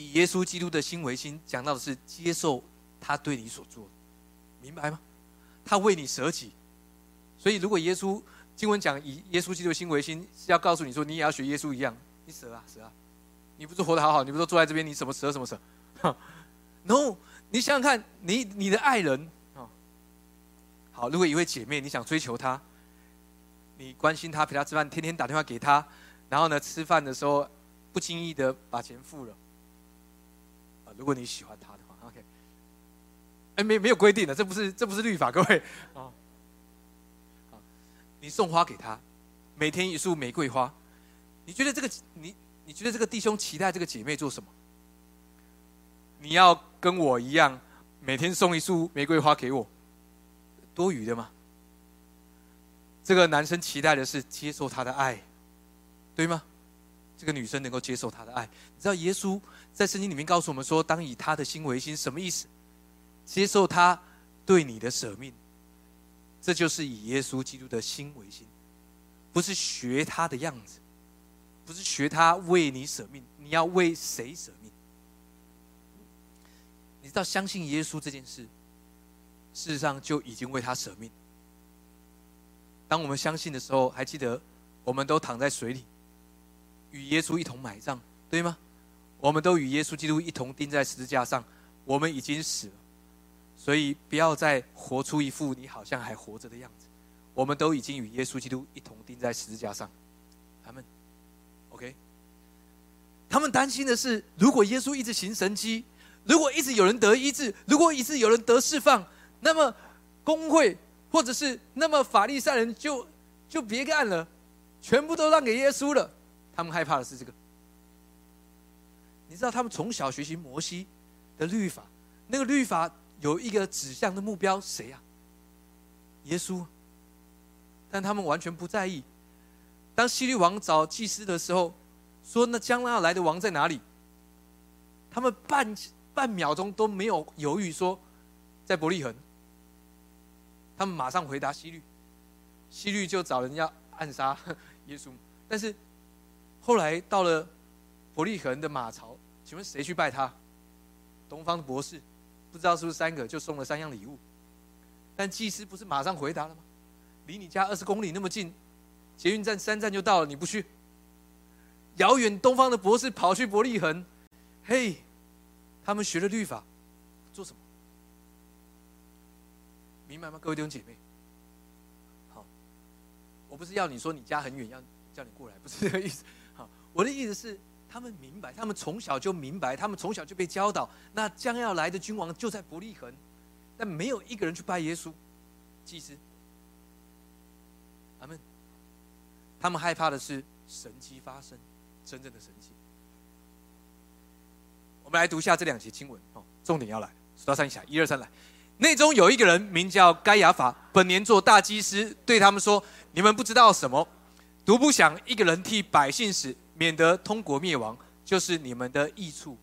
以耶稣基督的心为心，讲到的是接受。他对你所做，明白吗？他为你舍己，所以如果耶稣经文讲以耶稣基督的心为心，是要告诉你说，你也要学耶稣一样，你舍啊舍啊，你不是活得好好，你不是坐在这边，你什么舍什么舍？No，你想想看，你你的爱人啊，好，如果一位姐妹你想追求她，你关心她，陪她吃饭，天天打电话给她，然后呢，吃饭的时候不经意的把钱付了，如果你喜欢他的话，OK。哎。没没有规定的，这不是这不是律法，各位啊。好，你送花给他，每天一束玫瑰花，你觉得这个你你觉得这个弟兄期待这个姐妹做什么？你要跟我一样，每天送一束玫瑰花给我，多余的吗？这个男生期待的是接受他的爱，对吗？这个女生能够接受他的爱，你知道耶稣在圣经里面告诉我们说，当以他的心为心，什么意思？接受他对你的舍命，这就是以耶稣基督的心为心，不是学他的样子，不是学他为你舍命。你要为谁舍命？你知道相信耶稣这件事，事实上就已经为他舍命。当我们相信的时候，还记得我们都躺在水里，与耶稣一同埋葬，对吗？我们都与耶稣基督一同钉在十字架上，我们已经死了。所以不要再活出一副你好像还活着的样子。我们都已经与耶稣基督一同钉在十字架上。他们，OK。他们担心的是，如果耶稣一直行神迹，如果一直有人得医治，如果一直有人得释放，那么工会或者是那么法利赛人就就别干了，全部都让给耶稣了。他们害怕的是这个。你知道，他们从小学习摩西的律法，那个律法。有一个指向的目标，谁呀？耶稣。但他们完全不在意。当希律王找祭司的时候，说：“那将来要来的王在哪里？”他们半半秒钟都没有犹豫，说：“在伯利恒。”他们马上回答希律。希律就找人要暗杀耶稣。但是后来到了伯利恒的马槽，请问谁去拜他？东方的博士。不知道是不是三个就送了三样礼物，但祭司不是马上回答了吗？离你家二十公里那么近，捷运站三站就到了，你不去？遥远东方的博士跑去伯利恒，嘿，他们学了律法，做什么？明白吗，各位弟兄姐妹？好，我不是要你说你家很远，要叫你过来，不是这个意思。好，我的意思是。他们明白，他们从小就明白，他们从小就被教导，那将要来的君王就在伯利恒，但没有一个人去拜耶稣，祭司。他们，他们害怕的是神迹发生，真正的神迹。我们来读一下这两节经文哦，重点要来，数到三下，一二三来。内中有一个人名叫该亚法，本年做大祭司，对他们说：“你们不知道什么，独不想一个人替百姓死。”免得通国灭亡，就是你们的益处。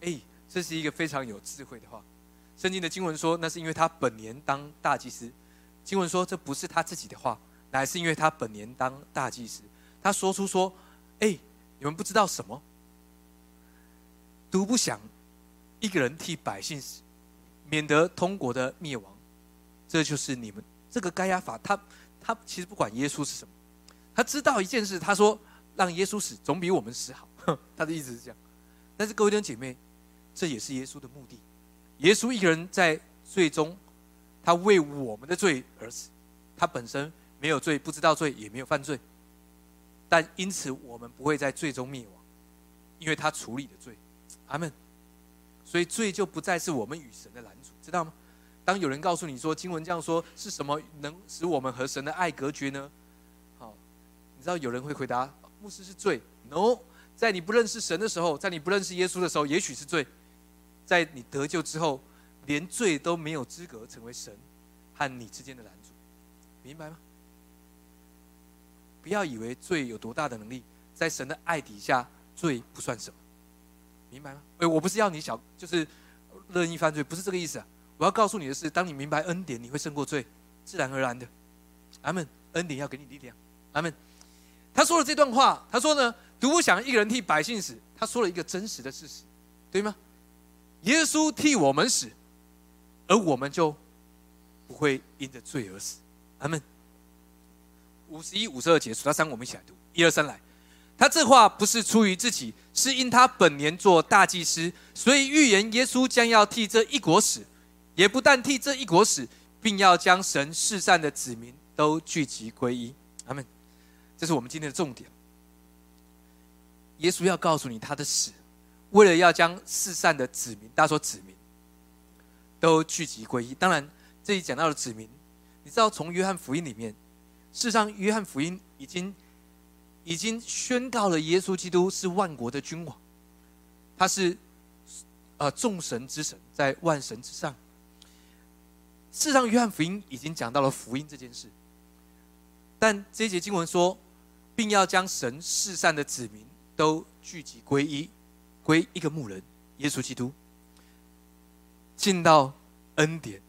哎，这是一个非常有智慧的话。圣经的经文说，那是因为他本年当大祭司。经文说，这不是他自己的话，乃是因为他本年当大祭司。他说出说：“哎，你们不知道什么，独不想一个人替百姓死，免得通国的灭亡。这就是你们这个该亚法，他他其实不管耶稣是什么，他知道一件事，他说。”让耶稣死总比我们死好，他的意思是这样。但是各位弟兄姐妹，这也是耶稣的目的。耶稣一个人在最终，他为我们的罪而死，他本身没有罪，不知道罪，也没有犯罪。但因此我们不会在最终灭亡，因为他处理的罪。阿门。所以罪就不再是我们与神的拦阻，知道吗？当有人告诉你说经文这样说，是什么能使我们和神的爱隔绝呢？好，你知道有人会回答。牧师是罪，no，在你不认识神的时候，在你不认识耶稣的时候，也许是罪。在你得救之后，连罪都没有资格成为神和你之间的拦阻，明白吗？不要以为罪有多大的能力，在神的爱底下，罪不算什么，明白吗？哎，我不是要你小，就是乐意犯罪，不是这个意思啊。我要告诉你的是，当你明白恩典，你会胜过罪，自然而然的。阿门。恩典要给你力量。阿门。他说了这段话，他说呢，独不想一个人替百姓死。他说了一个真实的事实，对吗？耶稣替我们死，而我们就不会因着罪而死。阿门。五十一、五十二节数到三，我们一起来读。一二三，来。他这话不是出于自己，是因他本年做大祭司，所以预言耶稣将要替这一国死，也不但替这一国死，并要将神世上的子民都聚集归一。阿门。这是我们今天的重点。耶稣要告诉你，他的死，为了要将世上的子民，大家说子民，都聚集归一。当然，这里讲到了子民，你知道从约翰福音里面，事实上约翰福音已经已经宣告了耶稣基督是万国的君王，他是呃众神之神，在万神之上。事实上，约翰福音已经讲到了福音这件事，但这一节经文说，并要将神世上的子民。都聚集归一，归一个牧人耶稣基督，进到恩典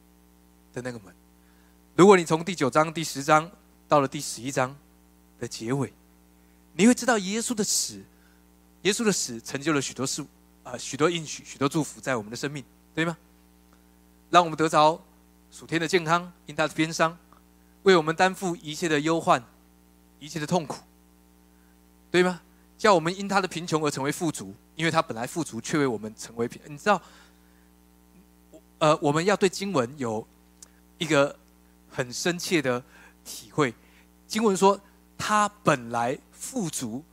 的那个门。如果你从第九章、第十章到了第十一章的结尾，你会知道耶稣的死，耶稣的死成就了许多事，啊，许多应许、许多祝福在我们的生命，对吗？让我们得着属天的健康，因他的鞭伤，为我们担负一切的忧患、一切的痛苦，对吗？叫我们因他的贫穷而成为富足，因为他本来富足，却为我们成为贫。你知道，呃，我们要对经文有一个很深切的体会。经文说，他本来富足，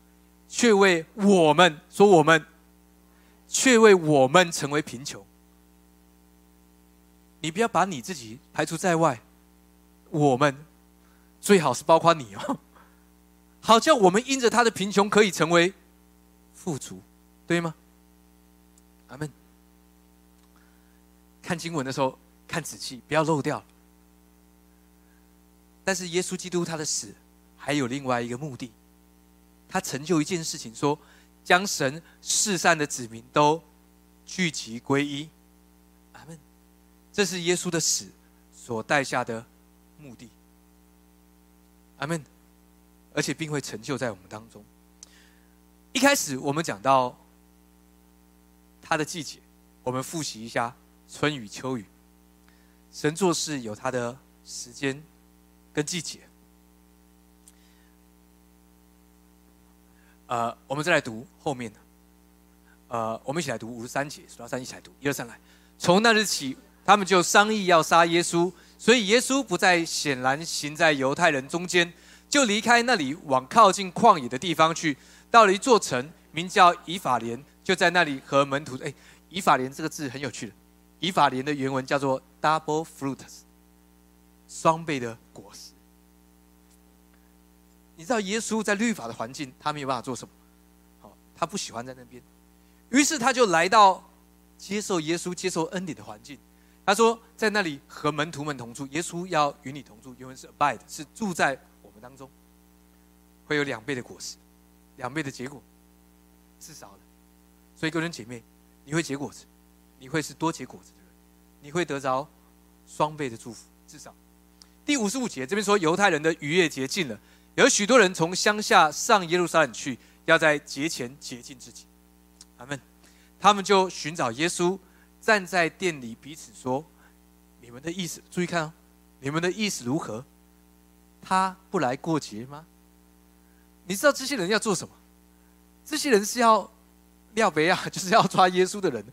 却为我们说我们，却为我们成为贫穷。你不要把你自己排除在外，我们最好是包括你哦。好像我们因着他的贫穷可以成为富足，对吗？阿门。看经文的时候看仔细，不要漏掉。但是耶稣基督他的死还有另外一个目的，他成就一件事情，说将神世上的子民都聚集归一。阿门。这是耶稣的死所带下的目的。阿门。而且并会成就在我们当中。一开始我们讲到它的季节，我们复习一下春雨秋雨。神做事有他的时间跟季节。呃，我们再来读后面的。呃，我们一起来读五十三节，数到三一起来读，一二三来。从那日起，他们就商议要杀耶稣，所以耶稣不再显然行在犹太人中间。就离开那里，往靠近旷野的地方去。到了一座城，名叫以法莲，就在那里和门徒。哎，以法莲这个字很有趣的。以法莲的原文叫做 double fruits，双倍的果实。你知道耶稣在律法的环境，他没有办法做什么。好，他不喜欢在那边，于是他就来到接受耶稣、接受恩典的环境。他说，在那里和门徒们同住。耶稣要与你同住，原文是 abide，是住在。当中会有两倍的果实，两倍的结果，至少的。所以，各位姐妹，你会结果子，你会是多结果子的人，你会得着双倍的祝福。至少，第五十五节这边说，犹太人的逾越节近了，有许多人从乡下上耶路撒冷去，要在节前洁净自己。他们，他们就寻找耶稣，站在店里彼此说：“你们的意思，注意看哦，你们的意思如何？”他不来过节吗？你知道这些人要做什么？这些人是要廖别亚，就是要抓耶稣的人。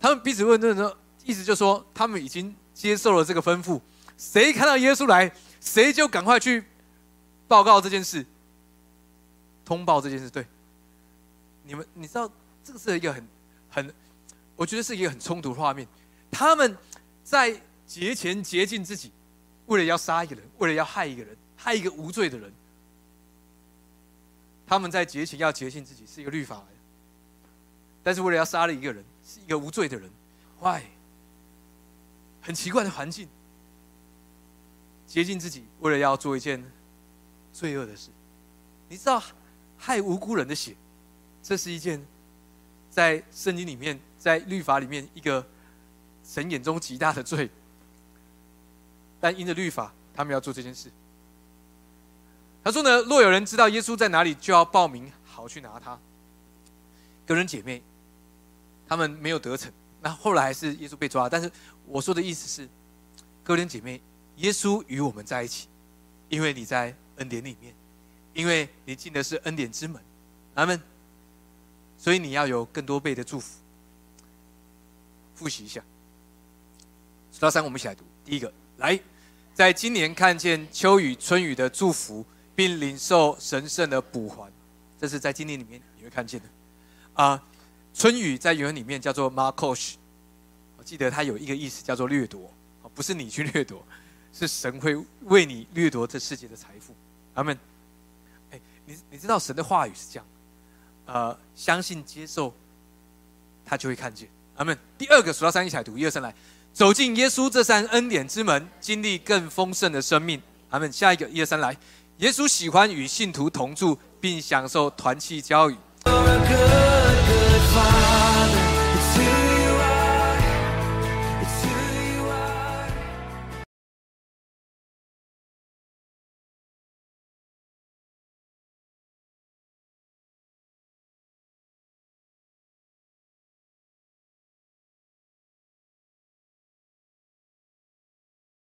他们彼此问的时候，意思就说他们已经接受了这个吩咐，谁看到耶稣来，谁就赶快去报告这件事，通报这件事。对，你们你知道这个是一个很很，我觉得是一个很冲突的画面。他们在节前洁净自己。为了要杀一个人，为了要害一个人，害一个无罪的人，他们在节前要洁净自己，是一个律法来的。但是为了要杀了一个人，是一个无罪的人，，why？、很奇怪的环境，接近自己，为了要做一件罪恶的事。你知道，害无辜人的血，这是一件在圣经里面、在律法里面一个神眼中极大的罪。但因着律法，他们要做这件事。他说呢：“若有人知道耶稣在哪里，就要报名，好去拿他。”个人姐妹，他们没有得逞。那后来还是耶稣被抓。但是我说的意思是，哥人姐妹，耶稣与我们在一起，因为你在恩典里面，因为你进的是恩典之门，阿门。所以你要有更多倍的祝福。复习一下，数到三，我们一起来读。第一个，来，在今年看见秋雨春雨的祝福。并领受神圣的补还，这是在今年里面你会看见的。啊，春雨在原文里面叫做 Markosh，我记得它有一个意思叫做掠夺，不是你去掠夺，是神会为你掠夺这世界的财富。阿门。哎，你你知道神的话语是这样，呃，相信接受，他就会看见。阿门。第二个数到三一起来读，一二三来，走进耶稣这扇恩典之门，经历更丰盛的生命。阿们。下一个一二三来。耶稣喜欢与信徒同住，并享受团契交谊。